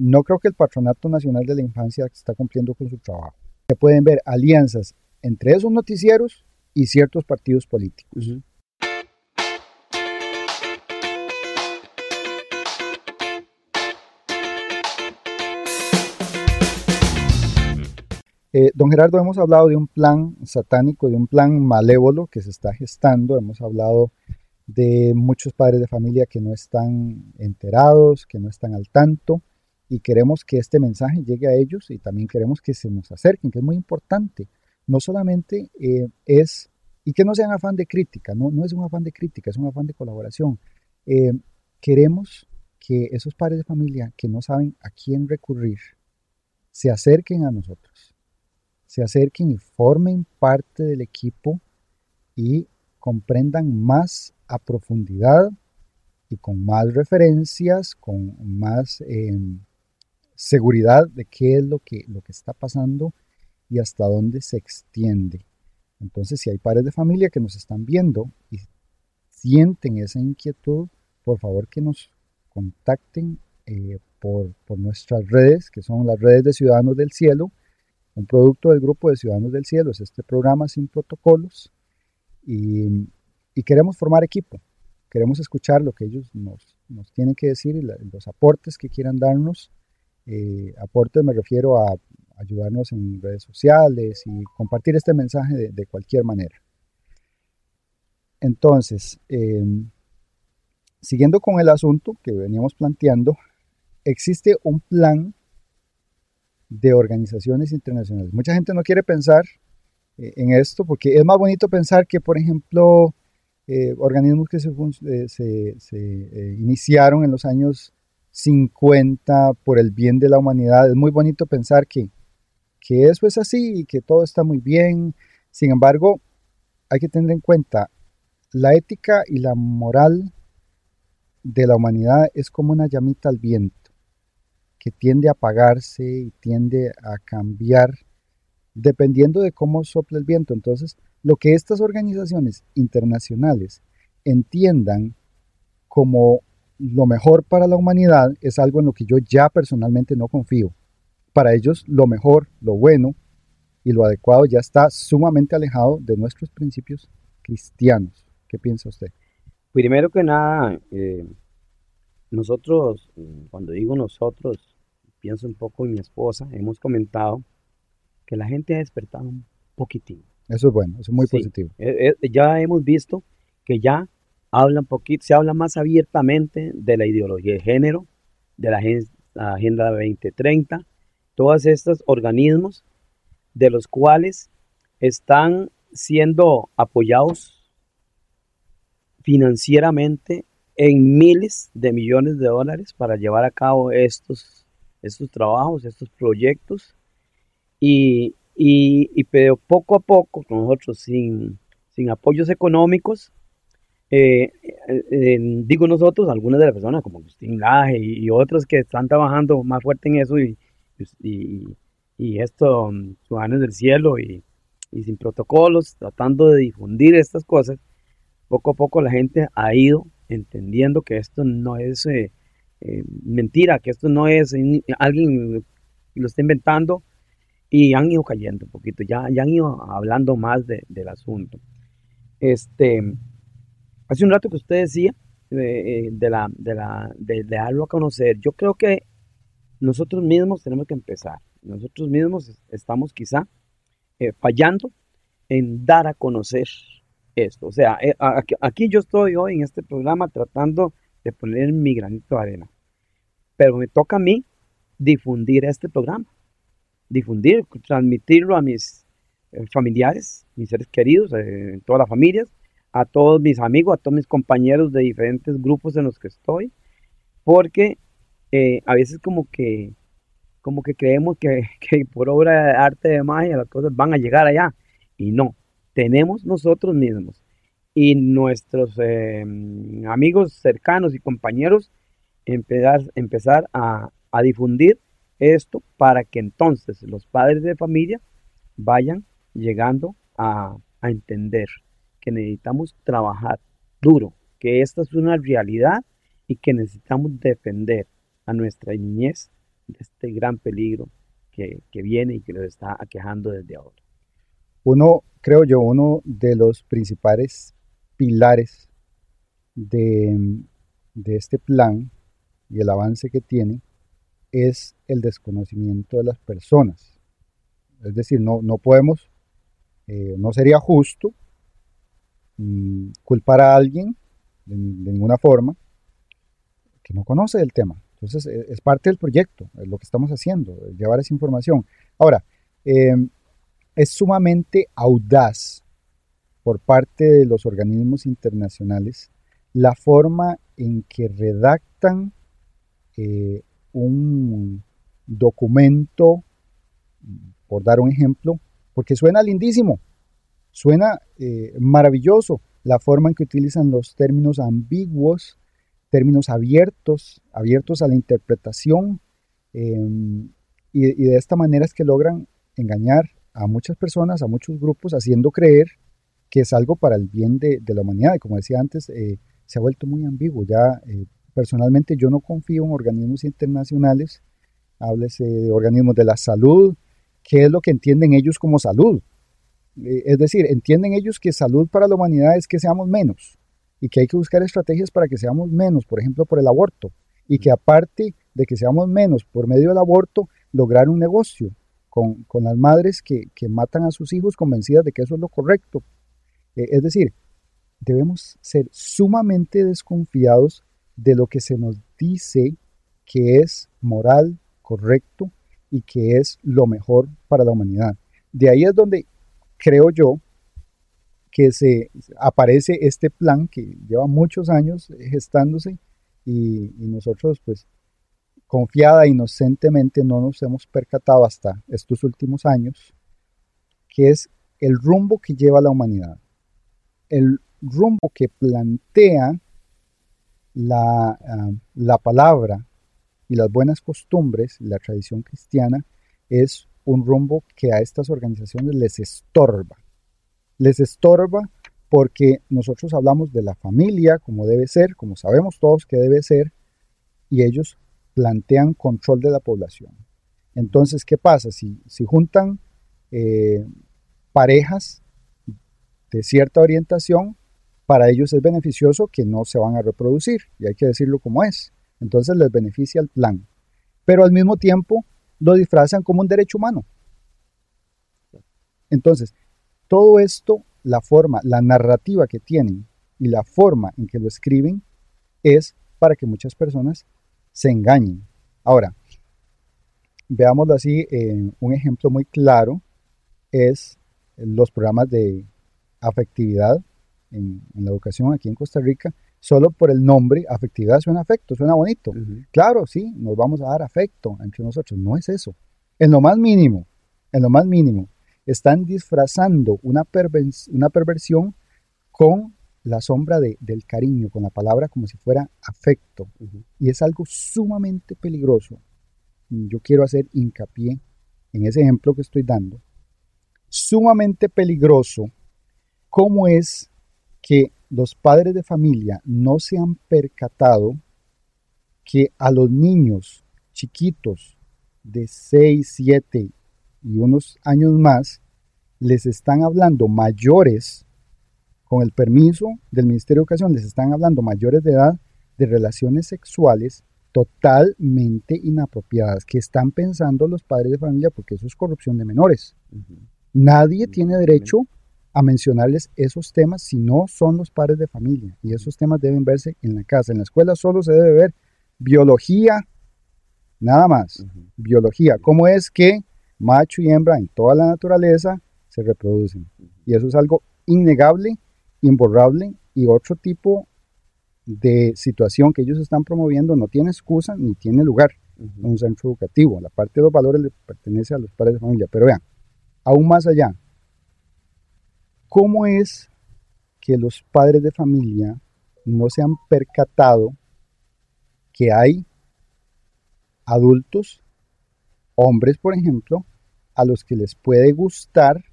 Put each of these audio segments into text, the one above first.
no creo que el Patronato Nacional de la Infancia está cumpliendo con su trabajo. Se pueden ver alianzas entre esos noticieros y ciertos partidos políticos. Eh, don Gerardo, hemos hablado de un plan satánico, de un plan malévolo que se está gestando, hemos hablado de muchos padres de familia que no están enterados, que no están al tanto y queremos que este mensaje llegue a ellos y también queremos que se nos acerquen, que es muy importante. No solamente eh, es, y que no sean afán de crítica, no, no es un afán de crítica, es un afán de colaboración. Eh, queremos que esos padres de familia que no saben a quién recurrir, se acerquen a nosotros se acerquen y formen parte del equipo y comprendan más a profundidad y con más referencias, con más em, seguridad de qué es lo que, lo que está pasando y hasta dónde se extiende. Entonces, si hay padres de familia que nos están viendo y sienten esa inquietud, por favor que nos contacten eh, por, por, nuestras redes, que son las redes de Ciudadanos del Cielo, un producto del Grupo de Ciudadanos del Cielo es este programa sin protocolos y, queremos formar equipo, queremos escuchar lo que ellos nos, nos tienen que decir y los aportes que quieran darnos. Eh, aportes me refiero a ayudarnos en redes sociales y compartir este mensaje de, cualquier manera. Entonces, em, siguiendo con el asunto que veníamos planteando, existe un plan de organizaciones internacionales. Mucha gente no quiere pensar eh, en esto porque es más bonito pensar que, por ejemplo, eh, organismos que se, eh, iniciaron en los años 50 por el bien de la humanidad, es muy bonito pensar que, que eso es así y que todo está muy bien. Sin embargo, hay que tener en cuenta la ética y la moral de la humanidad es como una llamita al viento que tiende a apagarse y tiende a cambiar dependiendo de cómo sopla el viento. Entonces, lo que estas organizaciones internacionales entiendan como lo mejor para la humanidad es algo en lo que yo ya personalmente no confío. Para ellos lo mejor, lo bueno y lo adecuado ya está sumamente alejado de nuestros principios cristianos. ¿Qué piensa usted? Primero que nada, eh, nosotros, cuando digo nosotros, pienso un poco en mi esposa, hemos comentado que la gente ha despertado un poquitín. Eso es bueno, eso es muy positivo. Eh, eh, ya hemos visto que ya se habla más abiertamente de la ideología de género, de la Agenda 2030, todos estos organismos de los cuales están siendo apoyados financieramente en miles de millones de dólares para llevar a cabo estos estos trabajos, estos proyectos. Y, y, pero poco a poco, nosotros sin, sin apoyos económicos, eh, eh, digo nosotros, algunas de las personas como Agustín Laje y, otros que están trabajando más fuerte en eso y, y, y esto, ciudadanos del cielo y, sin protocolos, tratando de difundir estas cosas, poco a poco la gente ha ido entendiendo que esto no es eh, eh, mentira, que esto no es alguien lo está inventando y han ido cayendo un poquito, ya, ya han ido hablando más del asunto. Este, hace un rato que usted decía eh, de, la, de, darlo a conocer, yo creo que nosotros mismos tenemos que empezar, nosotros mismos estamos quizá eh, fallando en dar a conocer esto. O sea, aquí yo estoy hoy en este programa tratando de poner mi granito de arena. Pero me toca a mí difundir este programa, difundir, transmitirlo a mis eh, familiares, mis seres queridos, eh, todas las familias, a todos mis amigos, a todos mis compañeros de diferentes grupos en los que estoy, porque eh, a veces como que, como que creemos que, que, por obra de arte de magia las cosas van a llegar allá, y no, tenemos nosotros mismos. Y nuestros eh, amigos cercanos y compañeros empezar, empezar a, difundir esto para que entonces los padres de familia vayan llegando a, a entender que necesitamos trabajar duro, que esta es una realidad y que necesitamos defender a nuestra niñez este gran peligro que, que viene y que nos está aquejando desde ahora? Uno, creo yo, uno de los principales pilares de, de este plan y el avance que tiene es el desconocimiento de las personas. Es decir, no, no podemos, eh, no sería justo mm, culpar a alguien de, ninguna forma que no conoce el tema. Entonces, e, es parte del proyecto, es lo que estamos haciendo, llevar esa información. Ahora, eh, es sumamente audaz por parte de los organismos internacionales la forma en que redactan eh, un documento, por dar un ejemplo, porque suena lindísimo, suena eh, maravilloso la forma en que utilizan los términos ambiguos, términos abiertos, abiertos a la interpretación, em, y, de esta manera es que logran engañar a muchas personas, a muchos grupos, haciendo creer que es algo para el bien de, la humanidad. Como decía antes, eh, se ha vuelto muy ambiguo. Ya eh, personalmente yo no confío en organismos internacionales, háblese de organismos de la salud, qué es lo que entienden ellos como salud. Eh, es decir, entienden ellos que salud para la humanidad es que seamos menos y que hay que buscar estrategias para que seamos menos, por ejemplo, por el aborto, y que aparte de que seamos menos por medio del aborto, lograr un negocio con, las madres que, matan a sus hijos convencidas de que eso es lo correcto. Eh, es decir, debemos ser sumamente desconfiados de lo que se nos dice que es moral, correcto y que es lo mejor para la humanidad. De ahí es donde creo yo que se aparece este plan que lleva muchos años gestándose y, nosotros pues confiada inocentemente no nos hemos percatado hasta estos últimos años que es el rumbo que lleva la humanidad, el rumbo que plantea la, ah, la palabra y las buenas costumbres, la tradición cristiana, es un rumbo que a estas organizaciones les estorba. Les estorba porque nosotros hablamos de la familia como debe ser, como sabemos todos que debe ser, y ellos plantean control de la población. Entonces, ¿qué pasa? Si, si juntan eh, parejas de cierta orientación, para ellos es beneficioso que no se van a reproducir, y hay que decirlo como es. Entonces les beneficia el plan. Pero al mismo tiempo lo disfrazan como un derecho humano. Entonces, todo esto, la forma, la narrativa que tienen y la forma en que lo escriben es para que muchas personas se engañen. Ahora, veámoslo así, eh, un ejemplo muy claro es los programas de afectividad en, la educación aquí en Costa Rica, solo por el nombre, afectividad suena afecto, suena bonito. Claro, sí, nos vamos a dar afecto entre nosotros. No es eso. En lo más mínimo, en lo más mínimo, están disfrazando una, una perversión con la sombra de, del cariño, con la palabra como si fuera afecto. Y es algo sumamente peligroso. Yo quiero hacer hincapié en ese ejemplo que estoy dando. Sumamente peligroso cómo es que los padres de familia no se han percatado que a los niños chiquitos de 6, 7 y unos años más les están hablando mayores, con el permiso del Ministerio de Educación, les están hablando mayores de edad de relaciones sexuales totalmente inapropiadas, que están pensando los padres de familia, porque eso es corrupción de menores. Nadie tiene derecho a mencionarles esos temas si no son los padres de familia. Y esos temas deben verse en la casa. En la escuela solo se debe ver biología, nada más. Biología. ¿Cómo es que macho y hembra en toda la naturaleza se reproducen? Y eso es algo innegable, imborrable y otro tipo de situación que ellos están promoviendo no tiene excusa ni tiene lugar en un centro educativo. La parte de los valores le pertenece a los padres de familia. Pero vean, aún más allá, ¿Cómo es que los padres de familia no se han percatado que hay adultos, hombres por ejemplo, a los que les puede gustar,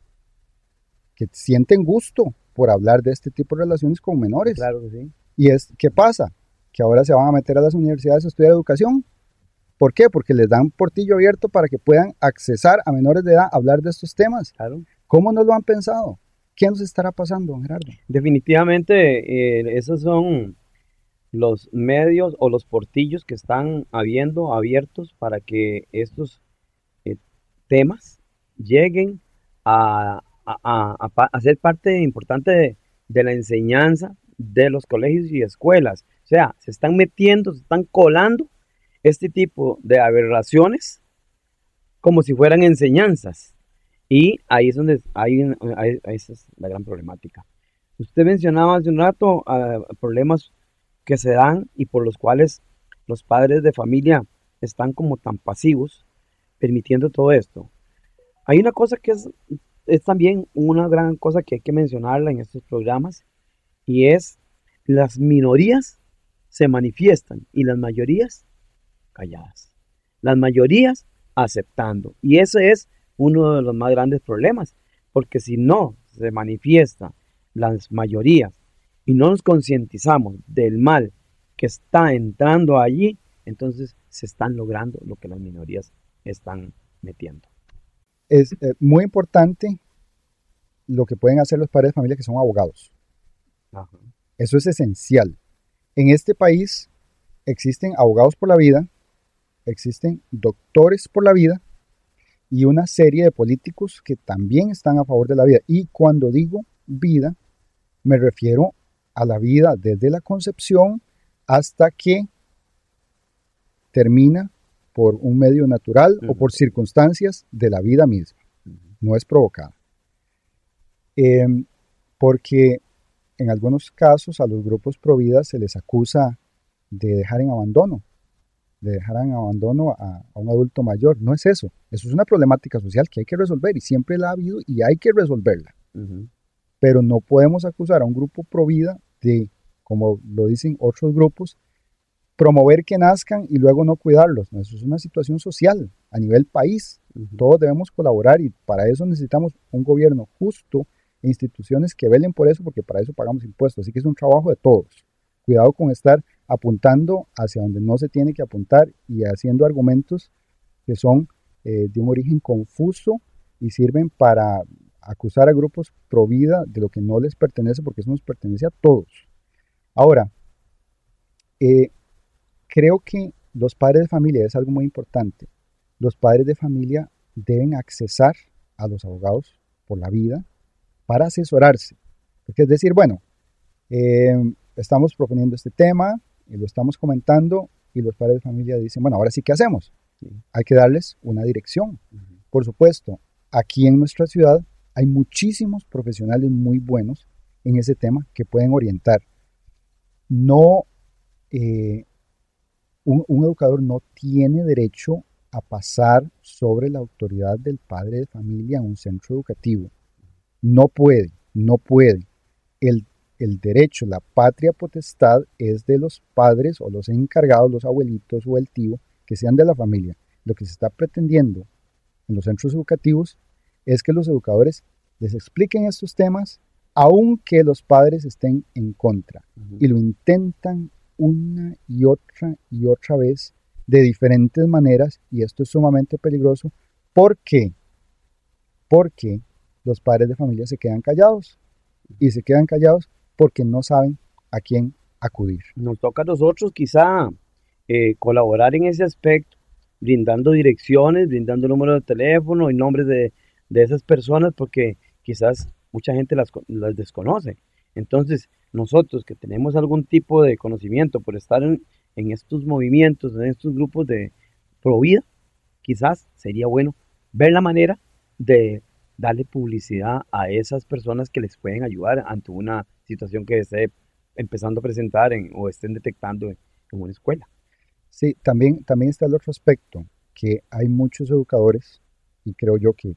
que sienten gusto por hablar de este tipo de relaciones con menores? Claro que sí. Y es, ¿qué pasa? Que ahora se van a meter a las universidades a estudiar educación ¿Por qué? Porque les dan portillo abierto para que puedan accesar a menores de edad a hablar de estos temas. Claro. ¿Cómo no lo han pensado? ¿Qué nos estará pasando, don Gerardo? Definitivamente, eh, esos son los medios o los portillos que están habiendo abiertos para que estos eh, temas lleguen a, ser parte importante de, de la enseñanza de los colegios y escuelas. O sea, se están metiendo, se están colando este tipo de aberraciones como si fueran enseñanzas. Y ahí es donde hay, esa es la gran problemática. Usted mencionaba hace un rato ah, problemas que se dan y por los cuales los padres de familia están como tan pasivos, permitiendo todo esto. Hay una cosa que es, es también una gran cosa que hay que mencionarla en estos programas y es las minorías se manifiestan y las mayorías calladas. Las mayorías aceptando. Y ese es uno de los más grandes problemas, porque si no se manifiesta las mayorías y no nos concientizamos del mal que está entrando allí, entonces se están logrando lo que las minorías están metiendo. Es eh, muy importante lo que pueden hacer los padres de familia que son abogados. Eso es esencial. En este país existen abogados por la vida, existen doctores por la vida y una serie de políticos que también están a favor de la vida. Y cuando digo vida, me refiero a la vida desde la concepción hasta que termina por un medio natural o por circunstancias de la vida misma. No es provocada. Em, porque en algunos casos a los grupos pro vida se les acusa de dejar en abandono de dejar en abandono a, un adulto mayor. No es eso. Eso es una problemática social que hay que resolver y siempre la ha habido y hay que resolverla. Pero no podemos acusar a un grupo pro vida de, como lo dicen otros grupos, promover que nazcan y luego no cuidarlos. Eso es una situación social a nivel país. Todos debemos colaborar y para eso necesitamos un gobierno justo e instituciones que velen por eso porque para eso pagamos impuestos. Así que es un trabajo de todos. Cuidado con estar apuntando hacia donde no se tiene que apuntar y haciendo argumentos que son eh, de un origen confuso y sirven para acusar a grupos pro vida de lo que no les pertenece porque eso nos pertenece a todos. Ahora, eh, creo que los padres de familia es algo muy importante. Los padres de familia deben accesar a los abogados por la vida para asesorarse. Es decir, bueno, eh, estamos proponiendo este tema, y lo estamos comentando y los padres de familia dicen, bueno, ahora sí, ¿qué hacemos? Hay que darles una dirección. Por supuesto, aquí en nuestra ciudad hay muchísimos profesionales muy buenos en ese tema que pueden orientar. No, eh, un, educador no tiene derecho a pasar sobre la autoridad del padre de familia en un centro educativo. No puede, no puede. El el derecho, la patria potestad es de los padres o los encargados, los abuelitos o el tío, que sean de la familia. Lo que se está pretendiendo en los centros educativos es que los educadores les expliquen estos temas aunque los padres estén en contra. Y lo intentan una y otra y otra vez de diferentes maneras y esto es sumamente peligroso. ¿Por qué? Porque los padres de familia se quedan callados y se quedan callados porque no saben a quién acudir. Nos toca a nosotros quizá eh, colaborar en ese aspecto, brindando direcciones, brindando números de teléfono y nombres de, esas personas, porque quizás mucha gente las, desconoce. Entonces, nosotros que tenemos algún tipo de conocimiento por estar en, estos movimientos, en estos grupos de pro vida, quizás sería bueno ver la manera de darle publicidad a esas personas que les pueden ayudar ante una situación que esté empezando a presentar o estén detectando en, una escuela. Sí, también, también está el otro aspecto, que hay muchos educadores, y creo yo que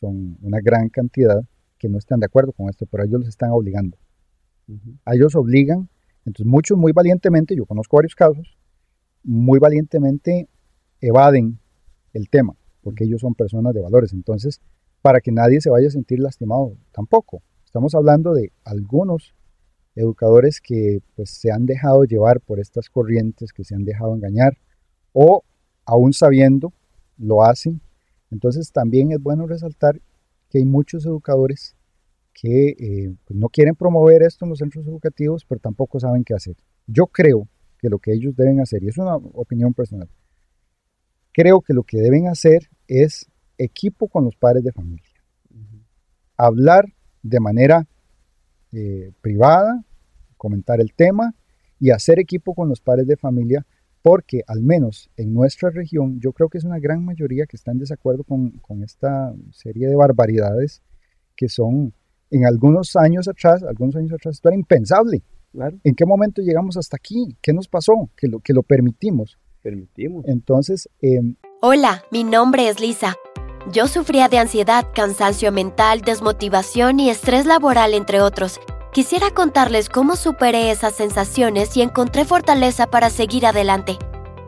son una gran cantidad, que no están de acuerdo con esto, pero ellos los están obligando. A ellos obligan, entonces muchos muy valientemente, yo conozco varios casos, muy valientemente evaden el tema, porque ellos son personas de valores. Entonces, para que nadie se vaya a sentir lastimado tampoco. Estamos hablando de algunos educadores que pues, se han dejado llevar por estas corrientes, que se han dejado engañar, o aún sabiendo, lo hacen. Entonces también es bueno resaltar que hay muchos educadores que eh, pues, no quieren promover esto en los centros educativos, pero tampoco saben qué hacer. Yo creo que lo que ellos deben hacer, y es una opinión personal, creo que lo que deben hacer es equipo con los padres de familia. Hablar de manera eh, privada, comentar el tema y hacer equipo con los padres de familia, porque al menos en nuestra región yo creo que es una gran mayoría que está en desacuerdo con, con esta serie de barbaridades que son en algunos años atrás, algunos años atrás, esto era impensable. ¿En qué momento llegamos hasta aquí? ¿Qué nos pasó? Que lo, que lo permitimos. Permitimos. Entonces... Em, Hola, mi nombre es Lisa. Yo sufría de ansiedad, cansancio mental, desmotivación y estrés laboral, entre otros. Quisiera contarles cómo superé esas sensaciones y encontré fortaleza para seguir adelante.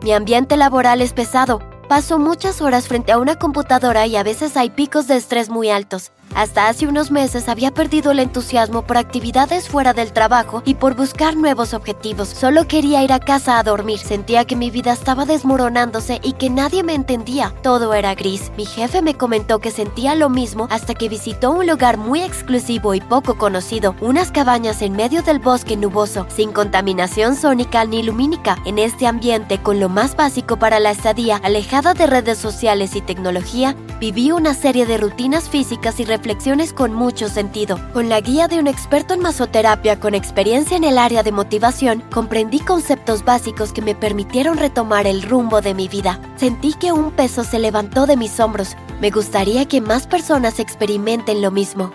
Mi ambiente laboral es pesado. Paso muchas horas frente a una computadora y a veces hay picos de estrés muy altos. Hasta hace unos meses había perdido el entusiasmo por actividades fuera del trabajo y por buscar nuevos objetivos. Solo quería ir a casa a dormir. Sentía que mi vida estaba desmoronándose y que nadie me entendía. Todo era gris. Mi jefe me comentó que sentía lo mismo hasta que visitó un lugar muy exclusivo y poco conocido, unas cabañas en medio del bosque nuboso, sin contaminación sónica ni lumínica. En este ambiente, con lo más básico para la estadía, alejada de redes sociales y tecnología, viví una serie de rutinas físicas y reflexiones con mucho sentido. Con la guía de un experto en masoterapia con experiencia en el área de motivación, comprendí conceptos básicos que me permitieron retomar el rumbo de mi vida. Sentí que un peso se levantó de mis hombros. Me gustaría que más personas experimenten lo mismo.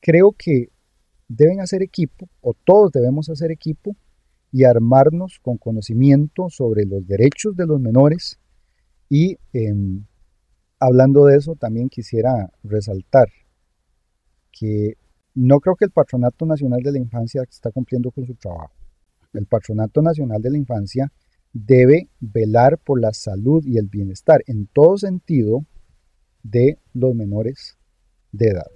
Creo que deben hacer equipo, o todos debemos hacer equipo, y armarnos con conocimiento sobre los derechos de los menores. Y em, hablando de eso, también quisiera resaltar que no creo que el Patronato Nacional de la Infancia está cumpliendo con su trabajo. El Patronato Nacional de la Infancia debe velar por la salud y el bienestar en todo sentido de los menores de edad.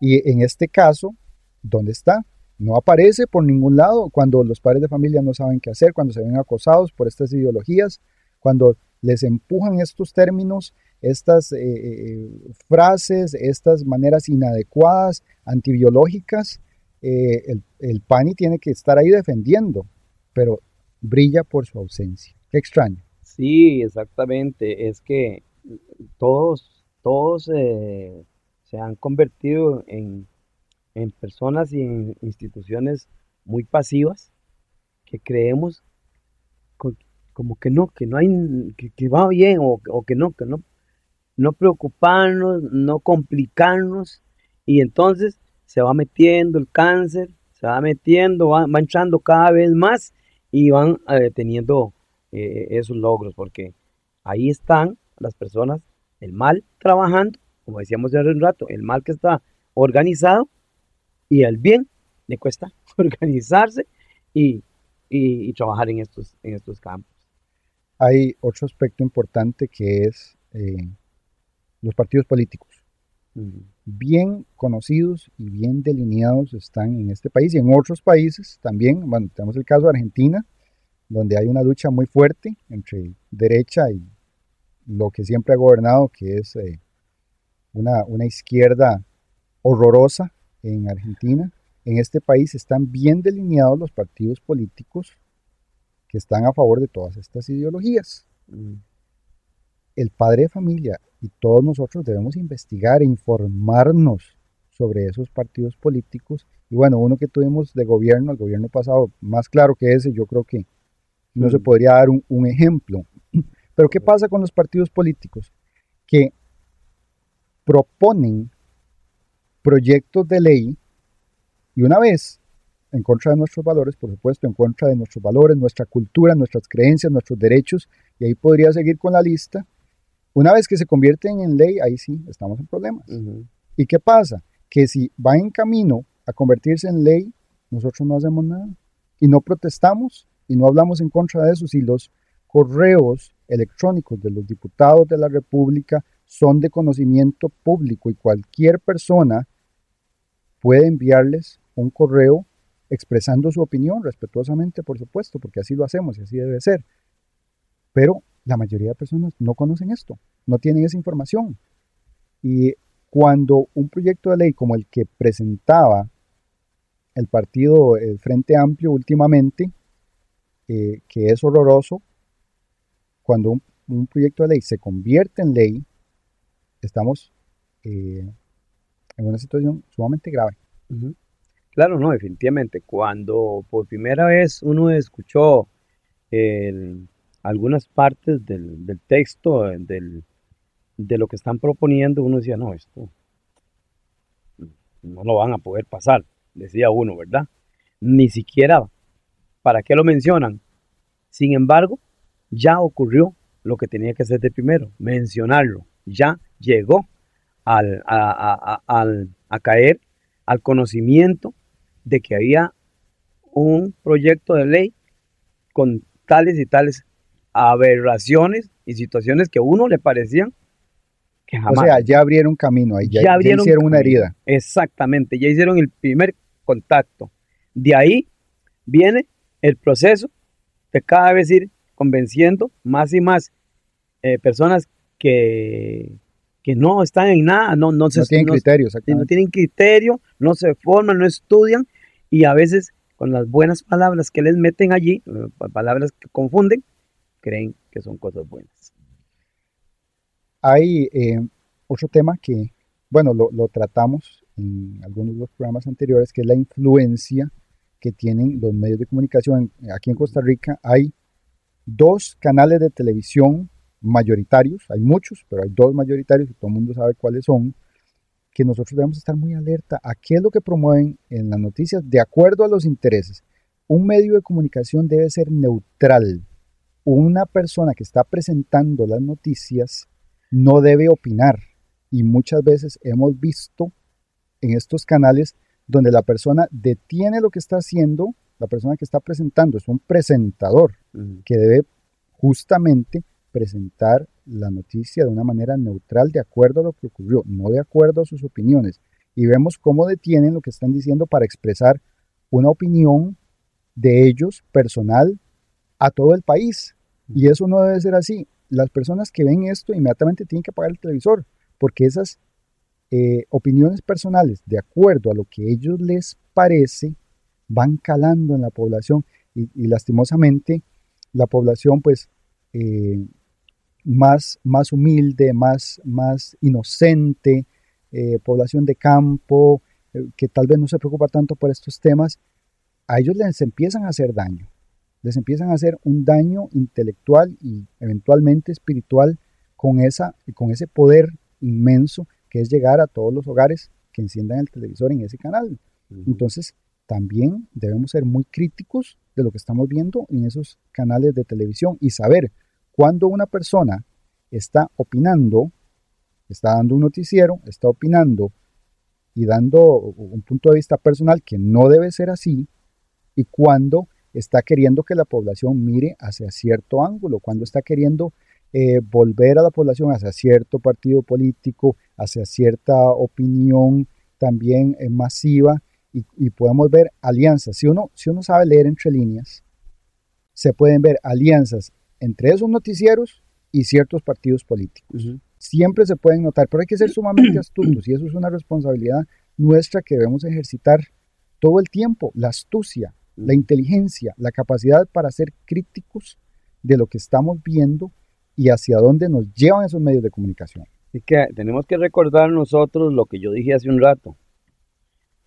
Y en este caso, ¿dónde está? No aparece por ningún lado cuando los padres de familia no saben qué hacer, cuando se ven acosados por estas ideologías, cuando les empujan estos términos, estas eh, eh, frases, estas maneras inadecuadas, antibiológicas, eh, el, el, PANI tiene que estar ahí defendiendo, pero brilla por su ausencia. Qué extraño. Sí, exactamente. Es que todos, todos se han convertido en en personas y en instituciones muy pasivas que creemos como que no, que no hay, que, va bien o, que no, que no, no preocuparnos, no complicarnos y entonces se va metiendo el cáncer, se va metiendo, va, entrando cada vez más y van eh, teniendo eh, esos logros porque ahí están las personas, el mal trabajando, como decíamos hace un rato, el mal que está organizado y al bien le cuesta organizarse y, trabajar en estos, en estos campos. Hay otro aspecto importante que es eh, los partidos políticos. Bien conocidos y bien delineados están en este país y en otros países también. Bueno, tenemos el caso de Argentina, donde hay una lucha muy fuerte entre derecha y lo que siempre ha gobernado, que es eh, una, una izquierda horrorosa en Argentina, en este país están bien delineados los partidos políticos que están a favor de todas estas ideologías. Mm. El padre de familia y todos nosotros debemos investigar e informarnos sobre esos partidos políticos. Y bueno, uno que tuvimos de gobierno, el gobierno pasado, más claro que ese, yo creo que no se mm. podría dar un, un ejemplo. Pero ¿qué pasa con los partidos políticos? Que proponen proyectos de ley y una vez en contra de nuestros valores, por supuesto, en contra de nuestros valores, nuestra cultura, nuestras creencias, nuestros derechos, y ahí podría seguir con la lista. Una vez que se convierten en ley, ahí sí estamos en problemas. ¿Y qué pasa? Que si va en camino a convertirse en ley, nosotros no hacemos nada y no protestamos y no hablamos en contra de eso. Si los correos electrónicos de los diputados de la República son de conocimiento público y cualquier persona puede enviarles un correo expresando su opinión respetuosamente, por supuesto, porque así lo hacemos y así debe ser. Pero la mayoría de personas no conocen esto, no tienen esa información. Y cuando un proyecto de ley como el que presentaba el partido el Frente Amplio últimamente, eh, que es horroroso, cuando un, proyecto de ley se convierte en ley, estamos eh, en una situación sumamente grave. Claro, no, definitivamente. Cuando por primera vez uno escuchó algunas partes del, texto, del, de lo que están proponiendo, uno decía, no, esto no lo van a poder pasar, decía uno, ¿verdad? Ni siquiera, ¿para qué lo mencionan? Sin embargo, ya ocurrió lo que tenía que hacer de primero, mencionarlo. Ya llegó al, a, caer al conocimiento de que había un proyecto de ley con tales y tales aberraciones y situaciones que a uno le parecían que jamás. O sea, ya abrieron camino ahí, ya, hicieron una herida. Exactamente, ya hicieron el primer contacto. De ahí viene el proceso de cada vez ir convenciendo más y más eh, personas que, que no están en nada, no, no, se, tienen criterio, no tienen criterio, no se forman, no estudian y a veces con las buenas palabras que les meten allí, eh, palabras que confunden, creen que son cosas buenas. Hay eh, otro tema que, bueno, lo, lo, tratamos en algunos de los programas anteriores, que es la influencia que tienen los medios de comunicación. Aquí en Costa Rica hay dos canales de televisión mayoritarios, hay muchos, pero hay dos mayoritarios y todo el mundo sabe cuáles son, que nosotros debemos estar muy alerta a qué es lo que promueven en las noticias de acuerdo a los intereses. Un medio de comunicación debe ser neutral. Una persona que está presentando las noticias no debe opinar. Y muchas veces hemos visto en estos canales donde la persona detiene lo que está haciendo, la persona que está presentando es un presentador que debe justamente presentar la noticia de una manera neutral de acuerdo a lo que ocurrió, no de acuerdo a sus opiniones. Y vemos cómo detienen lo que están diciendo para expresar una opinión de ellos personal a todo el país. Y eso no debe ser así. Las personas que ven esto inmediatamente tienen que apagar el televisor, porque esas eh, opiniones personales, de acuerdo a lo que ellos les parece, van calando en la población y, lastimosamente la población pues eh, más, más humilde, más, más inocente, eh, población de campo, que tal vez no se preocupa tanto por estos temas, a ellos les empiezan a hacer daño, les empiezan a hacer un daño intelectual y eventualmente espiritual con, esa, con ese poder inmenso que es llegar a todos los hogares que enciendan el televisor en ese canal. Entonces, también debemos ser muy críticos de lo que estamos viendo en esos canales de televisión y saber cuando una persona está opinando, está dando un noticiero, está opinando y dando un punto de vista personal que no debe ser así, y cuando está queriendo que la población mire hacia cierto ángulo, cuando está queriendo eh, volver a la población hacia cierto partido político, hacia cierta opinión también eh, masiva y, podemos ver alianzas. Si uno, si uno sabe leer entre líneas, se pueden ver alianzas entre esos noticieros y ciertos partidos políticos. Siempre se pueden notar, pero hay que ser sumamente astutos y eso es una responsabilidad nuestra que debemos ejercitar todo el tiempo, la astucia, la inteligencia, la capacidad para ser críticos de lo que estamos viendo y hacia dónde nos llevan esos medios de comunicación. Y que tenemos que recordar nosotros lo que yo dije hace un rato.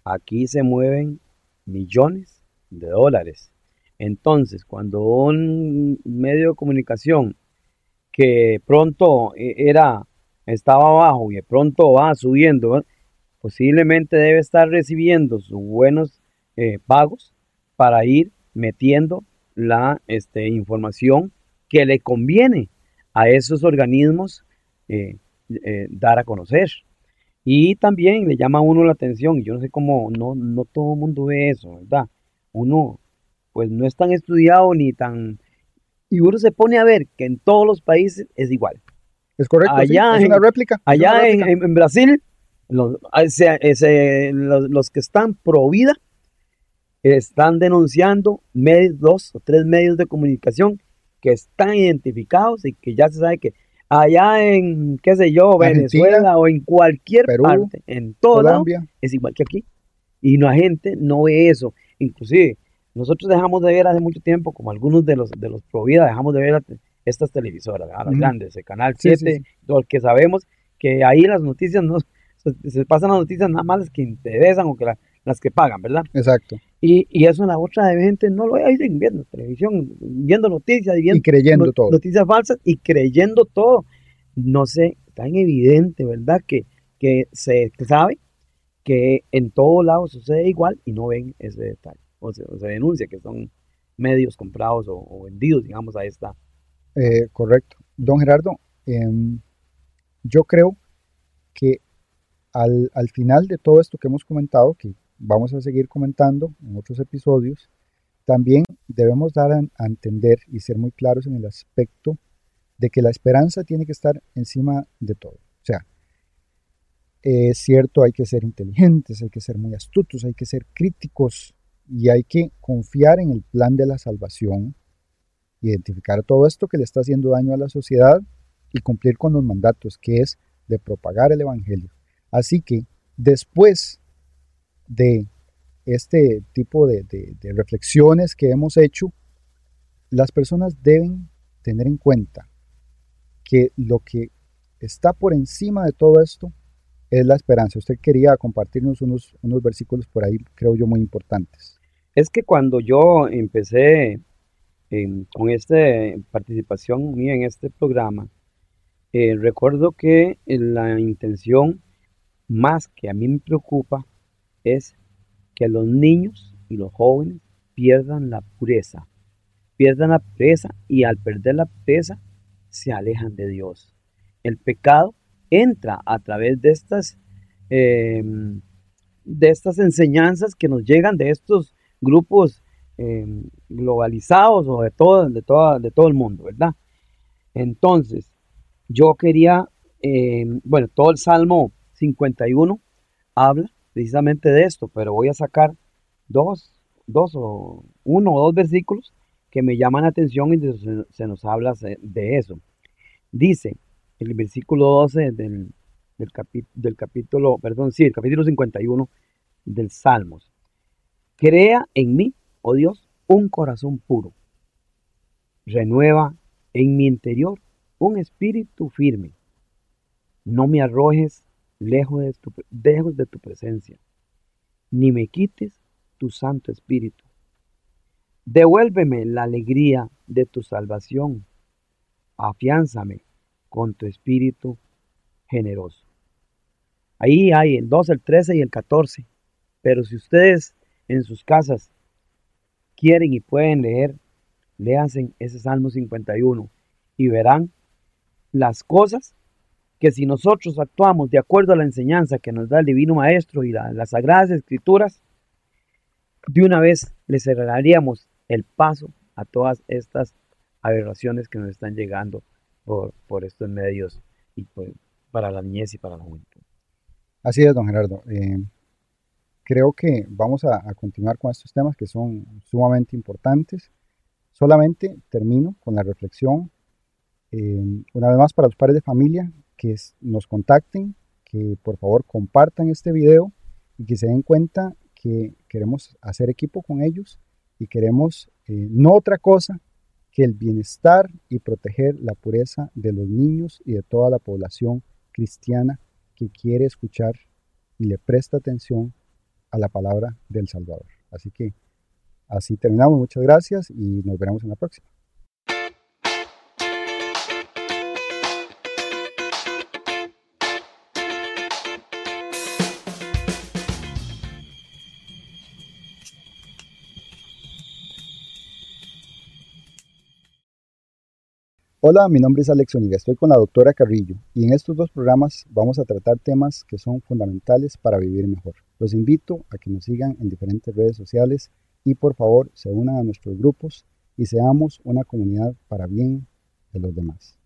Aquí se mueven millones de dólares. Entonces, cuando un medio de comunicación que pronto e, era estaba abajo y de pronto va subiendo, posiblemente debe estar recibiendo sus buenos eh, pagos para ir metiendo la este, información que le conviene a esos organismos eh, eh, dar a conocer. Y también le llama a uno la atención, y yo no sé cómo, no, no todo el mundo ve eso, ¿verdad? Uno, pues no es tan estudiado ni tan... Y uno se pone a ver que en todos los países es igual. Es correcto, allá es una réplica. Allá En, Brasil los, los, que están pro vida están denunciando medios, dos o tres medios de comunicación que están identificados y que ya se sabe que allá en, qué sé yo, Venezuela o en cualquier parte, en todo es igual que aquí. Y la gente no ve eso. Inclusive, nosotros dejamos de ver hace mucho tiempo, como algunos de los de los pro vida, dejamos de ver estas televisoras, las grandes, el Canal 7, todo que sabemos que ahí las noticias no se, pasan las noticias nada más las que interesan o que las que pagan, ¿verdad? Exacto. Y, y eso la otra de gente no lo ve viendo televisión, viendo noticias y, viendo creyendo todo. Noticias falsas y creyendo todo. No sé, tan evidente, ¿verdad? Que, que se sabe que en todo lado sucede igual y no ven ese detalle. O se, denuncia que son medios comprados o, vendidos, digamos, a esta. Eh, correcto. Don Gerardo, em, yo creo que al, al, final de todo esto que hemos comentado, que vamos a seguir comentando en otros episodios, también debemos dar a, entender y ser muy claros en el aspecto de que la esperanza tiene que estar encima de todo. O sea, es cierto, hay que ser inteligentes, hay que ser muy astutos, hay que ser críticos y hay que confiar en el plan de la salvación, identificar todo esto que le está haciendo daño a la sociedad y cumplir con los mandatos, que es de propagar el Evangelio. Así que después de este tipo de, reflexiones que hemos hecho, las personas deben tener en cuenta que lo que está por encima de todo esto es la esperanza. Usted quería compartirnos unos, unos versículos por ahí, creo yo, muy importantes. Es que cuando yo empecé con esta participación mía en este programa, eh, recuerdo que la intención más que a mí me preocupa es que los niños y los jóvenes pierdan la pureza, pierdan la pureza y al perder la pureza se alejan de Dios. El pecado entra a través de estas, em, de estas enseñanzas que nos llegan de estos grupos em, globalizados o de todo, de, toda, de todo el mundo, ¿verdad? Entonces, yo quería, em, bueno, todo el Salmo 51 habla precisamente de esto, pero voy a sacar dos, dos o uno o dos versículos que me llaman la atención y se, nos habla de eso. Dice el versículo 12 del, del, capítulo, perdón, sí, el capítulo 51 del Salmos. Crea en mí, oh Dios, un corazón puro. Renueva en mi interior un espíritu firme. No me arrojes lejos de, tu, lejos de tu presencia, ni me quites tu Santo Espíritu. Devuélveme la alegría de tu salvación, afiánzame con tu Espíritu generoso. Ahí hay el 12, el 13 y el 14, pero si ustedes en sus casas quieren y pueden leer, léanse ese Salmo 51 y verán las cosas que si nosotros actuamos de acuerdo a la enseñanza que nos da el Divino Maestro y las Sagradas Escrituras, de una vez le cerraríamos el paso a todas estas aberraciones que nos están llegando por, por estos medios y para la niñez y para la juventud. Así es, don Gerardo. Eh, creo que vamos a, continuar con estos temas que son sumamente importantes. Solamente termino con la reflexión. Eh, una vez más para los padres de familia, que nos contacten, que por favor compartan este video y que se den cuenta que queremos hacer equipo con ellos y queremos eh, no otra cosa que el bienestar y proteger la pureza de los niños y de toda la población cristiana que quiere escuchar y le presta atención a la palabra del Salvador. Así que así terminamos. Muchas gracias y nos veremos en la próxima. Hola, mi nombre es Alex Oniga, estoy con la doctora Carrillo y en estos dos programas vamos a tratar temas que son fundamentales para vivir mejor. Los invito a que nos sigan en diferentes redes sociales y por favor se unan a nuestros grupos y seamos una comunidad para bien de los demás.